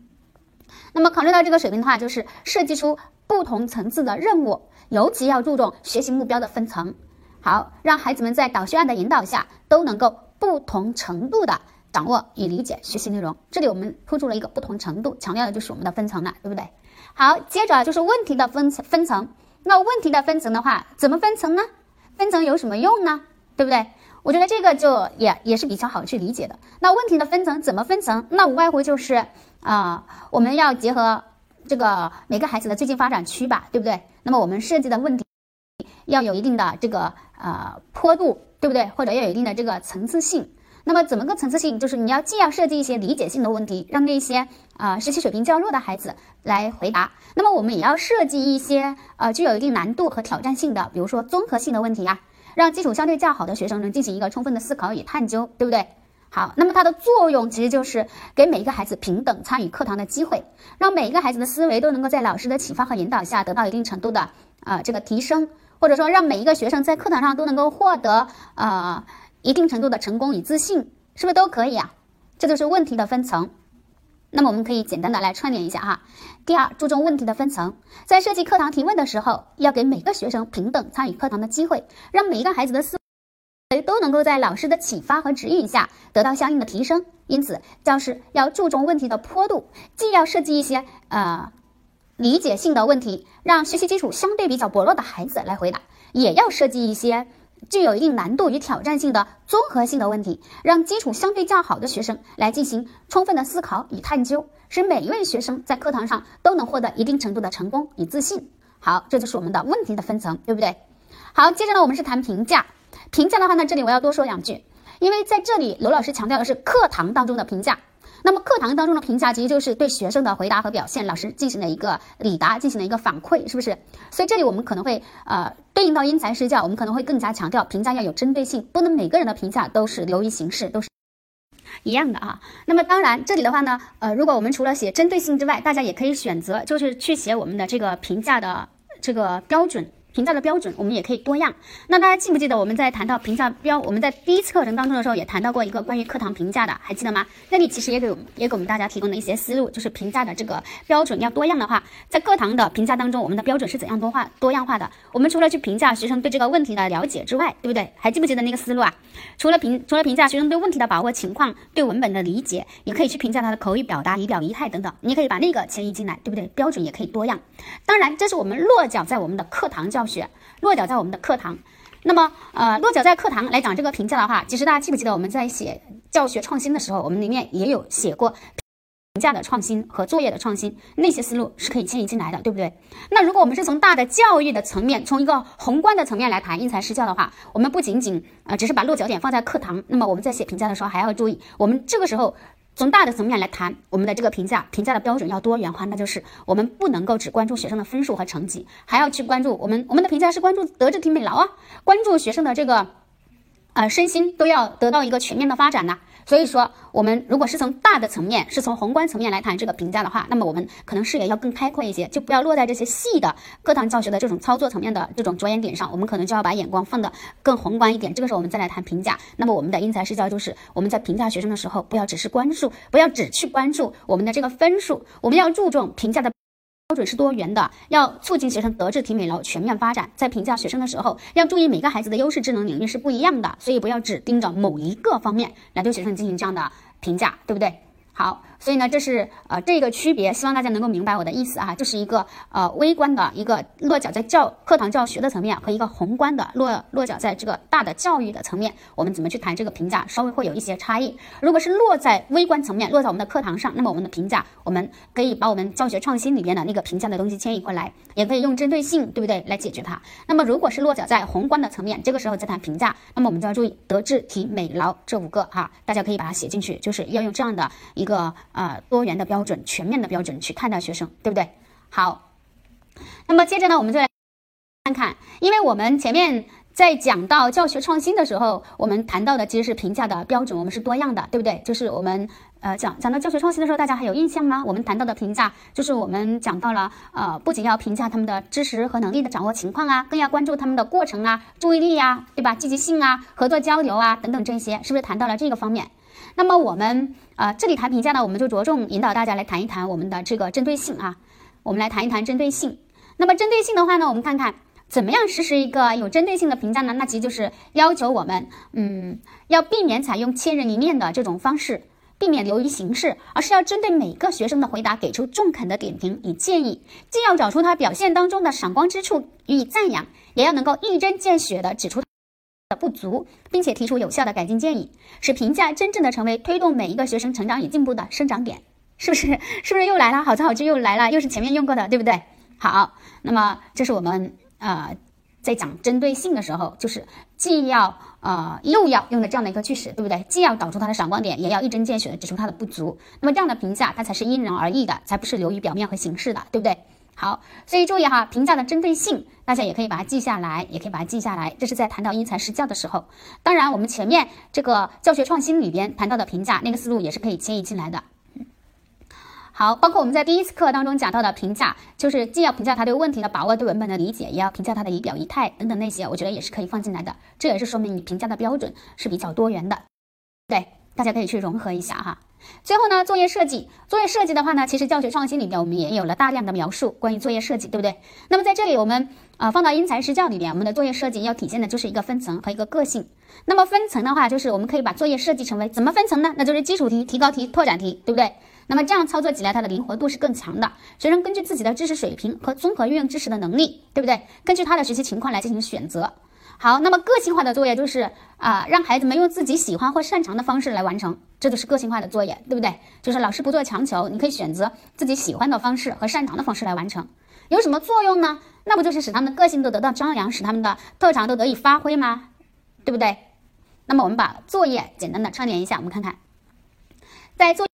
那么考虑到这个水平的话，就是设计出不同层次的任务，尤其要注重学习目标的分层。好，让孩子们在导学案的引导下，都能够不同程度的掌握与理解学习内容。这里我们突出了一个不同程度，强调的就是我们的分层了，对不对？好，接着就是问题的分层分层。那问题的分层的话，怎么分层呢？分层有什么用呢？对不对？我觉得这个就也也是比较好去理解的。那问题的分层怎么分层？那无外乎就是。啊，我们要结合这个每个孩子的最近发展区吧，对不对？那么我们设计的问题要有一定的这个呃坡度，对不对？或者要有一定的这个层次性。那么怎么个层次性？就是你要既要设计一些理解性的问题，让那些啊学习水平较弱的孩子来回答。那么我们也要设计一些呃具有一定难度和挑战性的，比如说综合性的问题呀，让基础相对较好的学生能进行一个充分的思考与探究，对不对？好，那么它的作用其实就是给每一个孩子平等参与课堂的机会，让每一个孩子的思维都能够在老师的启发和引导下得到一定程度的呃这个提升，或者说让每一个学生在课堂上都能够获得呃一定程度的成功与自信，是不是都可以啊？这就是问题的分层。那么我们可以简单的来串联一下哈。第二，注重问题的分层，在设计课堂提问的时候，要给每个学生平等参与课堂的机会，让每一个孩子的思都能够在老师的启发和指引下得到相应的提升。因此，教师要注重问题的坡度，既要设计一些呃理解性的问题，让学习基础相对比较薄弱的孩子来回答，也要设计一些。具有一定难度与挑战性的综合性的问题，让基础相对较好的学生来进行充分的思考与探究，使每一位学生在课堂上都能获得一定程度的成功与自信。好，这就是我们的问题的分层，对不对？好，接着呢，我们是谈评价。评价的话呢，这里我要多说两句，因为在这里，罗老师强调的是课堂当中的评价。那么课堂当中的评价，其实就是对学生的回答和表现，老师进行了一个礼答，进行了一个反馈，是不是？所以这里我们可能会呃对应到因材施教，我们可能会更加强调评价要有针对性，不能每个人的评价都是流于形式，都是一样的啊。那么当然这里的话呢，呃，如果我们除了写针对性之外，大家也可以选择就是去写我们的这个评价的这个标准。评价的标准，我们也可以多样。那大家记不记得我们在谈到评价标，我们在第一次课程当中的时候也谈到过一个关于课堂评价的，还记得吗？那里其实也给我们也给我们大家提供了一些思路，就是评价的这个标准要多样的话，在课堂的评价当中，我们的标准是怎样多化多样化的？我们除了去评价学生对这个问题的了解之外，对不对？还记不记得那个思路啊？除了评除了评价学生对问题的把握情况、对文本的理解，也可以去评价他的口语表达、仪表仪态等等。你可以把那个迁移进来，对不对？标准也可以多样。当然，这是我们落脚在我们的课堂教学。落脚在我们的课堂，那么呃，落脚在课堂来讲这个评价的话，其实大家记不记得我们在写教学创新的时候，我们里面也有写过评价的创新和作业的创新，那些思路是可以迁移进来的，对不对？那如果我们是从大的教育的层面，从一个宏观的层面来谈因材施教的话，我们不仅仅呃只是把落脚点放在课堂，那么我们在写评价的时候还要注意，我们这个时候。从大的层面来谈，我们的这个评价，评价的标准要多元化，那就是我们不能够只关注学生的分数和成绩，还要去关注我们我们的评价是关注德智体美劳啊，关注学生的这个。呃，身心都要得到一个全面的发展呢。所以说，我们如果是从大的层面，是从宏观层面来谈这个评价的话，那么我们可能视野要更开阔一些，就不要落在这些细的课堂教学的这种操作层面的这种着眼点上。我们可能就要把眼光放得更宏观一点。这个时候我们再来谈评价。那么我们的因材施教就是我们在评价学生的时候，不要只是关注，不要只去关注我们的这个分数，我们要注重评价的。标准是多元的，要促进学生德智体美劳全面发展。在评价学生的时候，要注意每个孩子的优势智能领域是不一样的，所以不要只盯着某一个方面来对学生进行这样的评价，对不对？好。所以呢，这是呃这个区别，希望大家能够明白我的意思啊。这是一个呃微观的一个落脚在教课堂教学的层面，和一个宏观的落落脚在这个大的教育的层面，我们怎么去谈这个评价，稍微会有一些差异。如果是落在微观层面，落在我们的课堂上，那么我们的评价，我们可以把我们教学创新里面的那个评价的东西迁移过来，也可以用针对性，对不对，来解决它。那么如果是落脚在宏观的层面，这个时候再谈评价，那么我们就要注意德智体美劳这五个哈，大家可以把它写进去，就是要用这样的一个呃多元的。标准全面的标准去看待学生，对不对？好，那么接着呢，我们就来看看，因为我们前面在讲到教学创新的时候，我们谈到的其实是评价的标准，我们是多样的，对不对？就是我们呃讲讲到教学创新的时候，大家还有印象吗？我们谈到的评价，就是我们讲到了呃，不仅要评价他们的知识和能力的掌握情况啊，更要关注他们的过程啊、注意力呀，对吧？积极性啊、合作交流啊等等这些，是不是谈到了这个方面？那么我们啊，这里谈评价呢，我们就着重引导大家来谈一谈我们的这个针对性啊。我们来谈一谈针对性。那么针对性的话呢，我们看看怎么样实施一个有针对性的评价呢？那其实就是要求我们，嗯，要避免采用千人一面的这种方式，避免流于形式，而是要针对每个学生的回答给出中肯的点评与建议，既要找出他表现当中的闪光之处予以赞扬，也要能够一针见血的指出。的不足，并且提出有效的改进建议，使评价真正的成为推动每一个学生成长与进步的生长点，是不是？是不是又来了？好词好句又来了，又是前面用过的，对不对？好，那么这是我们呃在讲针对性的时候，就是既要呃又要用的这样的一个句式，对不对？既要找出它的闪光点，也要一针见血的指出它的不足。那么这样的评价，它才是因人而异的，才不是流于表面和形式的，对不对？好，所以注意哈，评价的针对性，大家也可以把它记下来，也可以把它记下来。这是在谈到因材施教的时候。当然，我们前面这个教学创新里边谈到的评价，那个思路也是可以迁移进来的。好，包括我们在第一次课当中讲到的评价，就是既要评价他对问题的把握、对文本的理解，也要评价他的仪表仪态等等那些，我觉得也是可以放进来的。这也是说明你评价的标准是比较多元的。对，大家可以去融合一下哈。最后呢，作业设计，作业设计的话呢，其实教学创新里面我们也有了大量的描述关于作业设计，对不对？那么在这里我们啊放到因材施教里面，我们的作业设计要体现的就是一个分层和一个个性。那么分层的话，就是我们可以把作业设计成为怎么分层呢？那就是基础题、提高题、拓展题，对不对？那么这样操作起来，它的灵活度是更强的。学生根据自己的知识水平和综合运用知识的能力，对不对？根据他的学习情况来进行选择。好，那么个性化的作业就是啊，让孩子们用自己喜欢或擅长的方式来完成，这就是个性化的作业，对不对？就是老师不做强求，你可以选择自己喜欢的方式和擅长的方式来完成。有什么作用呢？那不就是使他们的个性都得到张扬，使他们的特长都得以发挥吗？对不对？那么我们把作业简单的串联一下，我们看看，在作。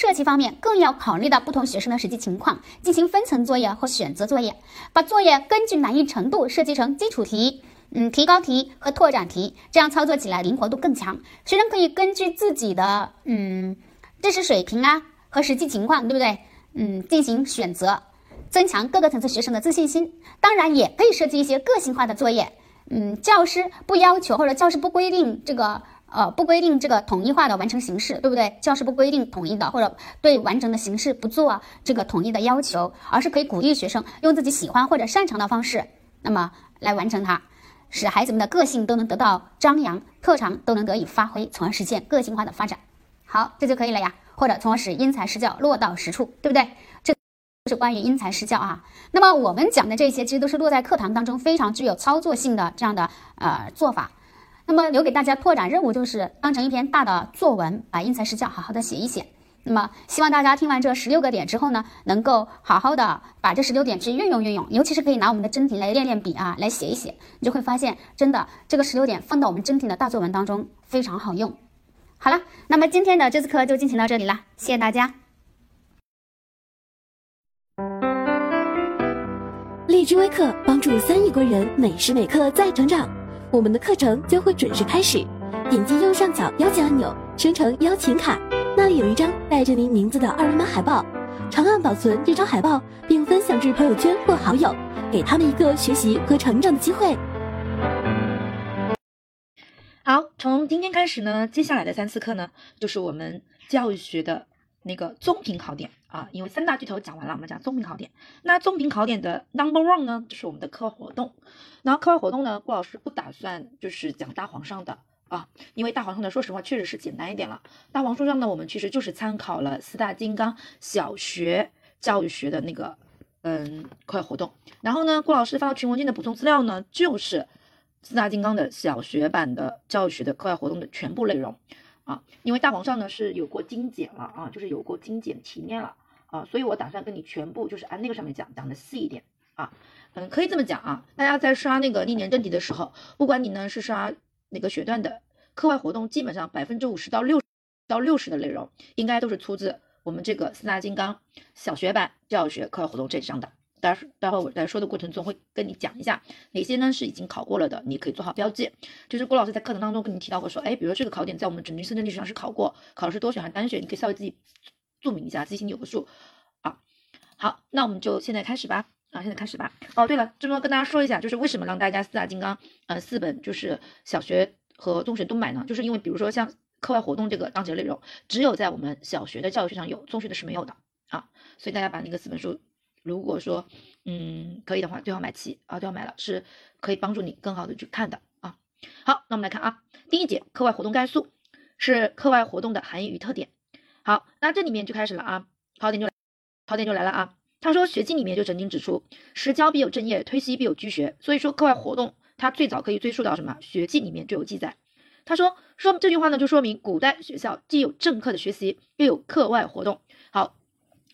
设计方面更要考虑到不同学生的实际情况，进行分层作业或选择作业，把作业根据难易程度设计成基础题、嗯提高题和拓展题，这样操作起来灵活度更强。学生可以根据自己的嗯知识水平啊和实际情况，对不对？嗯，进行选择，增强各个层次学生的自信心。当然，也可以设计一些个性化的作业，嗯，教师不要求或者教师不规定这个。呃，不规定这个统一化的完成形式，对不对？教师不规定统一的，或者对完整的形式不做这个统一的要求，而是可以鼓励学生用自己喜欢或者擅长的方式，那么来完成它，使孩子们的个性都能得到张扬，特长都能得以发挥，从而实现个性化的发展。好，这就可以了呀。或者从而使因材施教落到实处，对不对？这是关于因材施教啊。那么我们讲的这些，其实都是落在课堂当中非常具有操作性的这样的呃做法。那么留给大家拓展任务就是当成一篇大的作文，把因材施教好好的写一写。那么希望大家听完这十六个点之后呢，能够好好的把这十六点去运用运用，尤其是可以拿我们的真题来练练笔啊，来写一写，你就会发现真的这个十六点放到我们真题的大作文当中非常好用。好了，那么今天的这次课就进行到这里了，谢谢大家。荔枝微课帮助三亿国人每时每刻在成长。我们的课程将会准时开始，点击右上角邀请按钮，生成邀请卡，那里有一张带着您名字的二维码海报，长按保存这张海报，并分享至朋友圈或好友，给他们一个学习和成长的机会。好，从今天开始呢，接下来的三次课呢，就是我们教育学的。那个综评考点啊，因为三大巨头讲完了，我们讲综评考点。那综评考点的 number one 呢，就是我们的课外活动。然后课外活动呢，顾老师不打算就是讲大黄上的啊，因为大黄上的说实话确实是简单一点了。大黄书上呢，我们其实就是参考了四大金刚小学教育学的那个嗯课外活动。然后呢，郭老师发到群文件的补充资料呢，就是四大金刚的小学版的教育学的课外活动的全部内容。啊，因为大黄上呢是有过精简了啊，就是有过精简提炼了啊，所以我打算跟你全部就是按那个上面讲，讲的细一点啊，嗯，可以这么讲啊，大家在刷那个历年真题的时候，不管你呢是刷哪个学段的课外活动，基本上百分之五十到六到六十的内容，应该都是出自我们这个四大金刚小学版教学课外活动这上的。待待会我在说的过程中会跟你讲一下哪些呢是已经考过了的，你可以做好标记。就是郭老师在课程当中跟你提到过，说，哎，比如说这个考点在我们整句思政历史上是考过，考的是多选还是单选，你可以稍微自己注明一下，自己心里有个数啊。好，那我们就现在开始吧。啊，现在开始吧。哦，对了，这边跟大家说一下，就是为什么让大家四大金刚，呃，四本就是小学和中学都买呢？就是因为比如说像课外活动这个章节内容，只有在我们小学的教育学上有，中学的是没有的啊。所以大家把那个四本书。如果说，嗯，可以的话，最好买齐啊，最好买了，是可以帮助你更好的去看的啊。好，那我们来看啊，第一节课外活动概述是课外活动的含义与特点。好，那这里面就开始了啊，考点就来，考点就来了啊。他说学记里面就曾经指出，时教必有正业，推西必有居学。所以说课外活动它最早可以追溯到什么？学记里面就有记载。他说说这句话呢，就说明古代学校既有正课的学习，又有课外活动。好，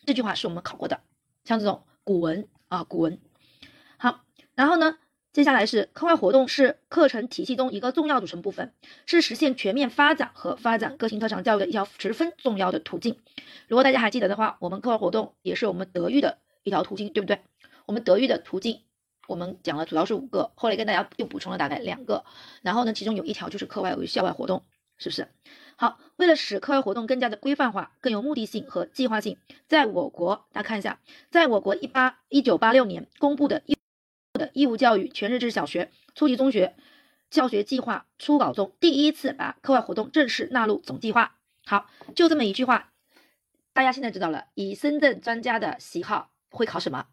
这句话是我们考过的。像这种古文啊，古文好，然后呢，接下来是课外活动是课程体系中一个重要组成部分，是实现全面发展和发展个性特长教育的一条十分重要的途径。如果大家还记得的话，我们课外活动也是我们德育的一条途径，对不对？我们德育的途径，我们讲了主要是五个，后来跟大家又补充了大概两个，然后呢，其中有一条就是课外与校外活动，是不是？好，为了使课外活动更加的规范化、更有目的性和计划性，在我国，大家看一下，在我国一八一九八六年公布的义的义务教育全日制小学、初级中学教学计划初稿中，第一次把课外活动正式纳入总计划。好，就这么一句话，大家现在知道了。以深圳专家的喜好，会考什么？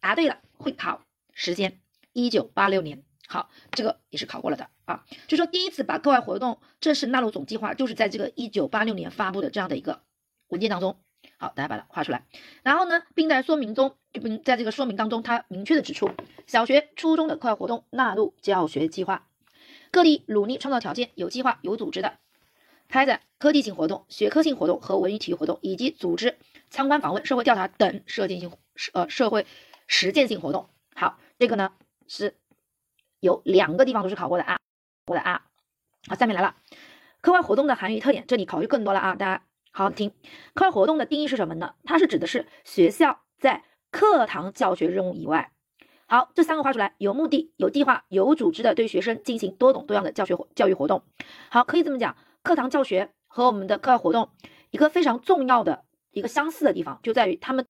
答对了，会考时间，一九八六年。好，这个也是考过了的啊。就说第一次把课外活动正式纳入总计划，就是在这个一九八六年发布的这样的一个文件当中。好，大家把它画出来。然后呢，并在说明中，就并在这个说明当中，它明确的指出，小学、初中的课外活动纳入教学计划，各地努力创造条件，有计划、有组织的开展科技性活动、学科性活动和文娱体育活动，以及组织参观访问、社会调查等社会性呃社会实践性活动。好，这个呢是。有两个地方都是考过的啊，过的啊，好，下面来了，课外活动的含义特点，这里考虑更多了啊，大家好好听。课外活动的定义是什么呢？它是指的是学校在课堂教学任务以外，好，这三个画出来，有目的、有计划、有组织的对学生进行多种多样的教学活教育活动。好，可以这么讲，课堂教学和我们的课外活动一个非常重要的一个相似的地方，就在于他们